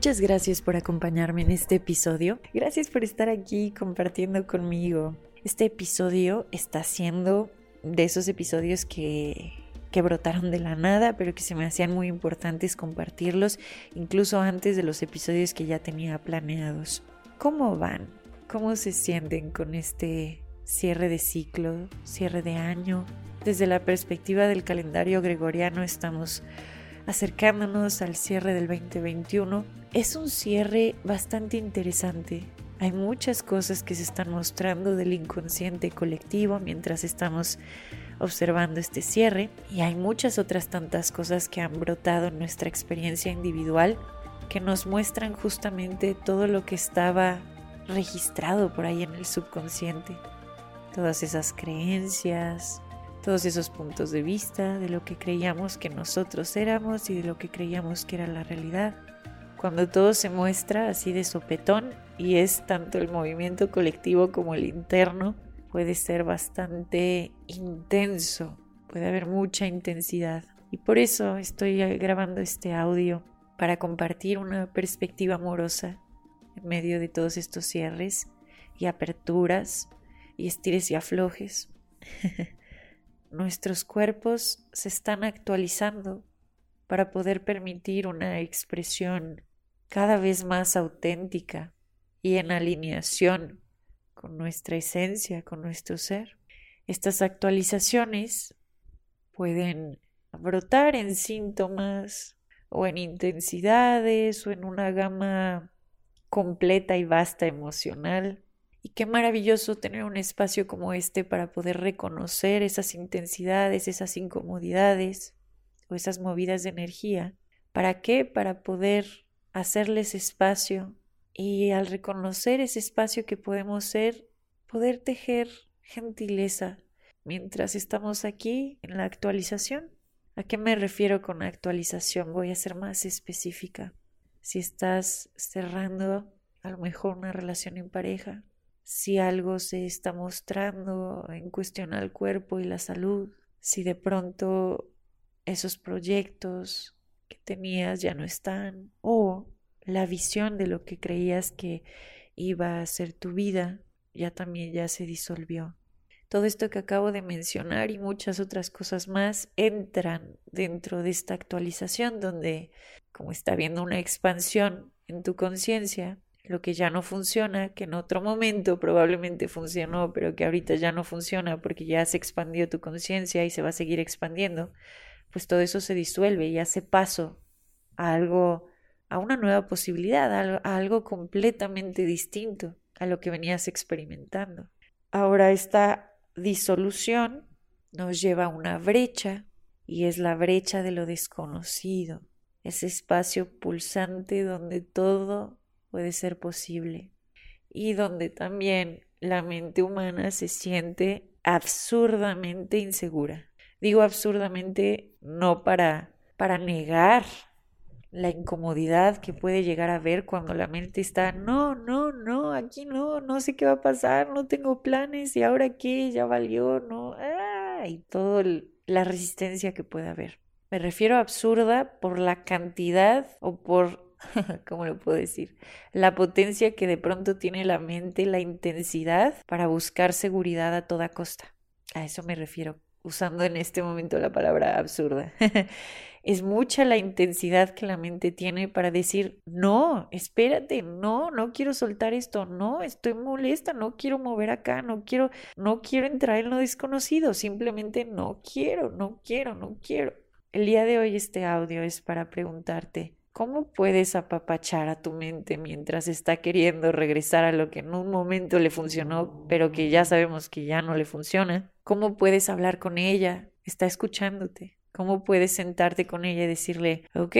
Muchas gracias por acompañarme en este episodio. Gracias por estar aquí compartiendo conmigo. Este episodio está siendo de esos episodios que, que brotaron de la nada, pero que se me hacían muy importantes compartirlos, incluso antes de los episodios que ya tenía planeados. ¿Cómo van? ¿Cómo se sienten con este cierre de ciclo, cierre de año? Desde la perspectiva del calendario gregoriano estamos acercándonos al cierre del 2021. Es un cierre bastante interesante. Hay muchas cosas que se están mostrando del inconsciente colectivo mientras estamos observando este cierre y hay muchas otras tantas cosas que han brotado en nuestra experiencia individual que nos muestran justamente todo lo que estaba registrado por ahí en el subconsciente. Todas esas creencias, todos esos puntos de vista de lo que creíamos que nosotros éramos y de lo que creíamos que era la realidad. Cuando todo se muestra así de sopetón y es tanto el movimiento colectivo como el interno, puede ser bastante intenso, puede haber mucha intensidad. Y por eso estoy grabando este audio para compartir una perspectiva amorosa en medio de todos estos cierres y aperturas y estires y aflojes. nuestros cuerpos se están actualizando para poder permitir una expresión cada vez más auténtica y en alineación con nuestra esencia, con nuestro ser. Estas actualizaciones pueden brotar en síntomas o en intensidades o en una gama completa y vasta emocional y qué maravilloso tener un espacio como este para poder reconocer esas intensidades, esas incomodidades o esas movidas de energía. ¿Para qué? Para poder hacerles espacio y al reconocer ese espacio que podemos ser, poder tejer gentileza mientras estamos aquí en la actualización. ¿A qué me refiero con actualización? Voy a ser más específica. Si estás cerrando a lo mejor una relación en pareja, si algo se está mostrando en cuestión al cuerpo y la salud, si de pronto esos proyectos que tenías ya no están o la visión de lo que creías que iba a ser tu vida ya también ya se disolvió. Todo esto que acabo de mencionar y muchas otras cosas más entran dentro de esta actualización donde, como está habiendo una expansión en tu conciencia, lo que ya no funciona, que en otro momento probablemente funcionó, pero que ahorita ya no funciona porque ya se expandió tu conciencia y se va a seguir expandiendo, pues todo eso se disuelve y hace paso a algo, a una nueva posibilidad, a algo completamente distinto a lo que venías experimentando. Ahora esta disolución nos lleva a una brecha y es la brecha de lo desconocido, ese espacio pulsante donde todo puede ser posible y donde también la mente humana se siente absurdamente insegura. Digo absurdamente no para para negar la incomodidad que puede llegar a ver cuando la mente está, no, no, no, aquí no, no sé qué va a pasar, no tengo planes y ahora qué, ya valió, no, ah, y toda la resistencia que puede haber. Me refiero a absurda por la cantidad o por ¿cómo lo puedo decir? La potencia que de pronto tiene la mente, la intensidad para buscar seguridad a toda costa. A eso me refiero, usando en este momento la palabra absurda. es mucha la intensidad que la mente tiene para decir, no, espérate, no, no quiero soltar esto, no, estoy molesta, no quiero mover acá, no quiero, no quiero entrar en lo desconocido, simplemente no quiero, no quiero, no quiero. El día de hoy este audio es para preguntarte, ¿Cómo puedes apapachar a tu mente mientras está queriendo regresar a lo que en un momento le funcionó, pero que ya sabemos que ya no le funciona? ¿Cómo puedes hablar con ella, está escuchándote. ¿Cómo puedes sentarte con ella y decirle, ok,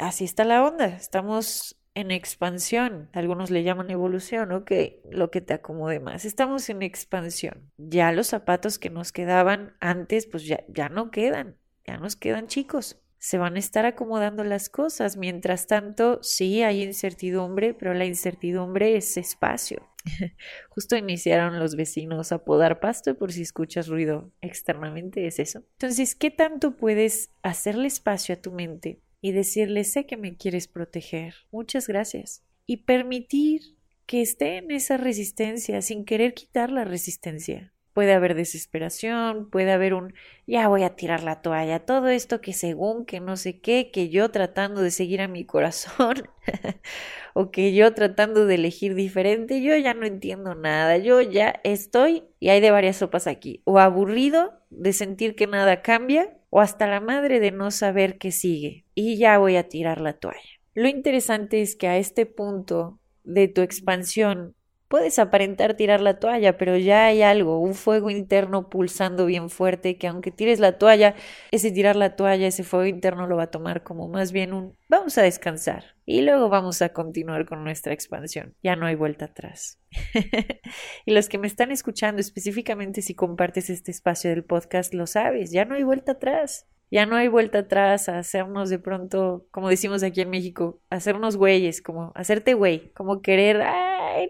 así está la onda, estamos en expansión. Algunos le llaman evolución, ok, lo que te acomode más. Estamos en expansión. Ya los zapatos que nos quedaban antes, pues ya, ya no quedan, ya nos quedan chicos se van a estar acomodando las cosas. Mientras tanto, sí hay incertidumbre, pero la incertidumbre es espacio. Justo iniciaron los vecinos a podar pasto por si escuchas ruido externamente, es eso. Entonces, ¿qué tanto puedes hacerle espacio a tu mente y decirle, sé que me quieres proteger, muchas gracias? Y permitir que esté en esa resistencia sin querer quitar la resistencia puede haber desesperación, puede haber un ya voy a tirar la toalla, todo esto que según que no sé qué, que yo tratando de seguir a mi corazón o que yo tratando de elegir diferente, yo ya no entiendo nada, yo ya estoy y hay de varias sopas aquí, o aburrido de sentir que nada cambia o hasta la madre de no saber qué sigue y ya voy a tirar la toalla. Lo interesante es que a este punto de tu expansión Puedes aparentar tirar la toalla, pero ya hay algo, un fuego interno pulsando bien fuerte que aunque tires la toalla, ese tirar la toalla, ese fuego interno lo va a tomar como más bien un vamos a descansar y luego vamos a continuar con nuestra expansión. Ya no hay vuelta atrás. y los que me están escuchando específicamente si compartes este espacio del podcast, lo sabes, ya no hay vuelta atrás. Ya no hay vuelta atrás a hacernos de pronto, como decimos aquí en México, hacernos güeyes, como hacerte güey, como querer,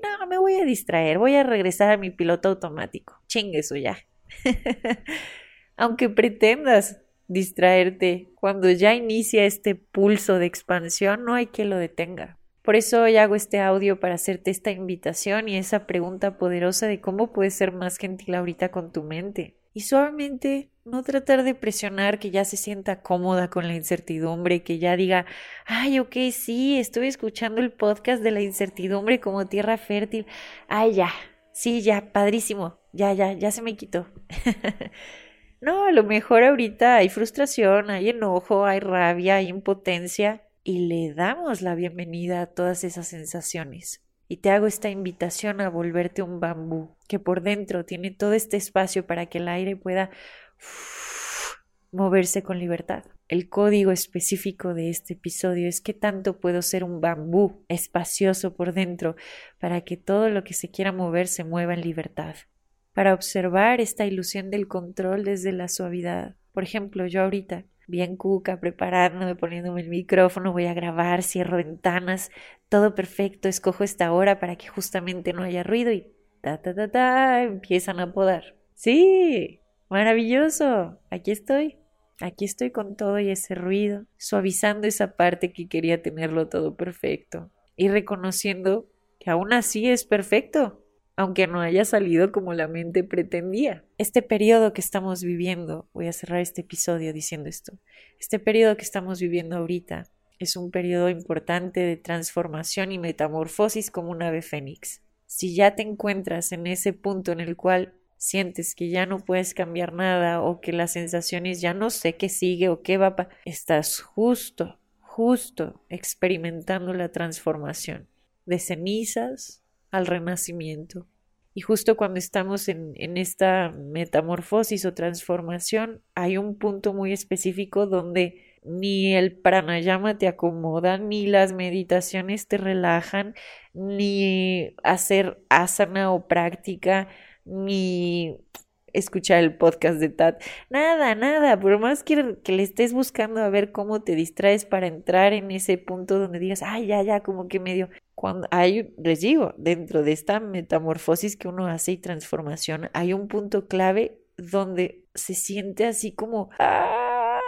no, me voy a distraer, voy a regresar a mi piloto automático. Chingue eso ya. Aunque pretendas distraerte, cuando ya inicia este pulso de expansión, no hay que lo detenga. Por eso hoy hago este audio para hacerte esta invitación y esa pregunta poderosa de cómo puedes ser más gentil ahorita con tu mente y suavemente no tratar de presionar que ya se sienta cómoda con la incertidumbre, que ya diga, ay, ok, sí, estoy escuchando el podcast de la incertidumbre como tierra fértil. Ay, ya, sí, ya, padrísimo, ya, ya, ya se me quitó. no, a lo mejor ahorita hay frustración, hay enojo, hay rabia, hay impotencia y le damos la bienvenida a todas esas sensaciones y te hago esta invitación a volverte un bambú que por dentro tiene todo este espacio para que el aire pueda moverse con libertad. El código específico de este episodio es que tanto puedo ser un bambú espacioso por dentro para que todo lo que se quiera mover se mueva en libertad. Para observar esta ilusión del control desde la suavidad. Por ejemplo, yo ahorita bien cuca, preparándome, poniéndome el micrófono, voy a grabar, cierro ventanas, todo perfecto, escojo esta hora para que justamente no haya ruido y ta ta ta ta empiezan a podar. Sí, maravilloso, aquí estoy. Aquí estoy con todo y ese ruido, suavizando esa parte que quería tenerlo todo perfecto y reconociendo que aún así es perfecto, aunque no haya salido como la mente pretendía. Este periodo que estamos viviendo, voy a cerrar este episodio diciendo esto, este periodo que estamos viviendo ahorita es un periodo importante de transformación y metamorfosis como un ave fénix. Si ya te encuentras en ese punto en el cual sientes que ya no puedes cambiar nada o que las sensaciones ya no sé qué sigue o qué va a estás justo, justo experimentando la transformación de cenizas al renacimiento. Y justo cuando estamos en, en, esta metamorfosis o transformación, hay un punto muy específico donde ni el pranayama te acomoda, ni las meditaciones te relajan, ni hacer asana o práctica, ni escuchar el podcast de Tat. Nada, nada, por más que, que, le estés buscando a ver cómo te distraes para entrar en ese punto donde digas, ay, ya, ya, como que medio. Cuando hay, les digo, dentro de esta metamorfosis que uno hace y transformación, hay un punto clave donde se siente así como ¡ah!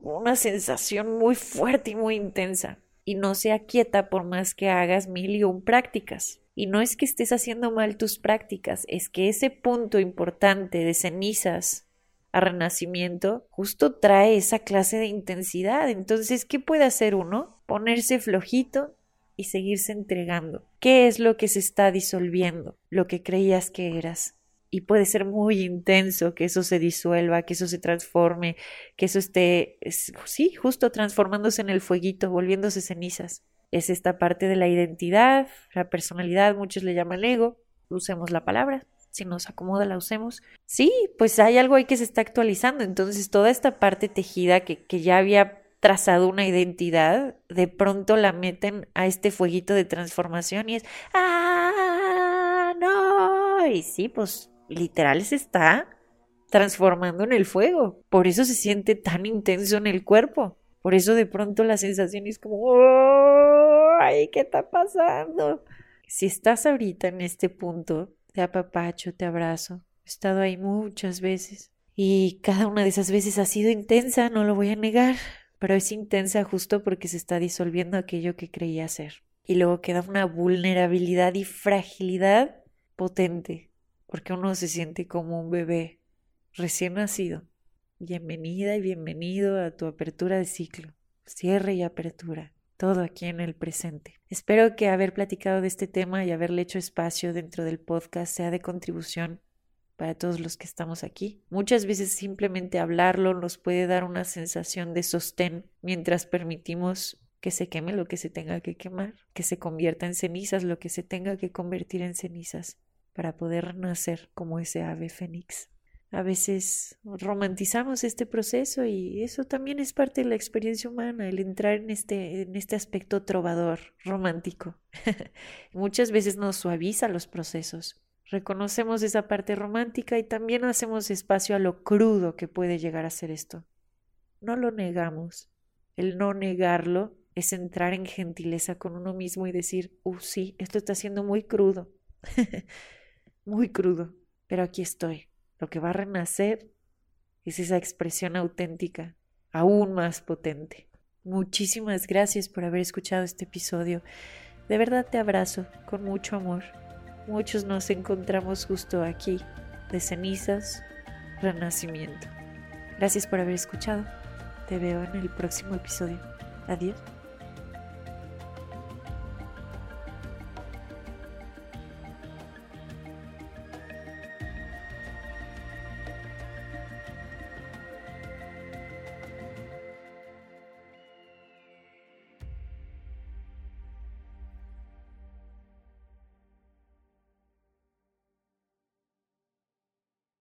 una sensación muy fuerte y muy intensa. Y no se aquieta por más que hagas mil y un prácticas. Y no es que estés haciendo mal tus prácticas, es que ese punto importante de cenizas a renacimiento justo trae esa clase de intensidad. Entonces, ¿qué puede hacer uno? Ponerse flojito y seguirse entregando. ¿Qué es lo que se está disolviendo? Lo que creías que eras. Y puede ser muy intenso que eso se disuelva, que eso se transforme, que eso esté, sí, justo transformándose en el fueguito, volviéndose cenizas es esta parte de la identidad, la personalidad, muchos le llaman ego, usemos la palabra. si nos acomoda la usemos. Sí, pues hay algo ahí que se está actualizando. Entonces toda esta parte tejida que, que ya había trazado una identidad, de pronto la meten a este fueguito de transformación y es, ah, no. Y sí, pues literal se está transformando en el fuego. Por eso se siente tan intenso en el cuerpo. Por eso de pronto la sensación es como, ¡ay! ¿Qué está pasando? Si estás ahorita en este punto, te apapacho, te abrazo. He estado ahí muchas veces. Y cada una de esas veces ha sido intensa, no lo voy a negar, pero es intensa justo porque se está disolviendo aquello que creía ser. Y luego queda una vulnerabilidad y fragilidad potente, porque uno se siente como un bebé recién nacido. Bienvenida y bienvenido a tu apertura de ciclo, cierre y apertura, todo aquí en el presente. Espero que haber platicado de este tema y haberle hecho espacio dentro del podcast sea de contribución para todos los que estamos aquí. Muchas veces simplemente hablarlo nos puede dar una sensación de sostén mientras permitimos que se queme lo que se tenga que quemar, que se convierta en cenizas lo que se tenga que convertir en cenizas para poder renacer como ese ave fénix. A veces romantizamos este proceso y eso también es parte de la experiencia humana, el entrar en este, en este aspecto trovador, romántico. Muchas veces nos suaviza los procesos. Reconocemos esa parte romántica y también hacemos espacio a lo crudo que puede llegar a ser esto. No lo negamos. El no negarlo es entrar en gentileza con uno mismo y decir, uh, sí, esto está siendo muy crudo. muy crudo, pero aquí estoy lo que va a renacer es esa expresión auténtica, aún más potente. Muchísimas gracias por haber escuchado este episodio. De verdad te abrazo con mucho amor. Muchos nos encontramos justo aquí, de cenizas, renacimiento. Gracias por haber escuchado. Te veo en el próximo episodio. Adiós.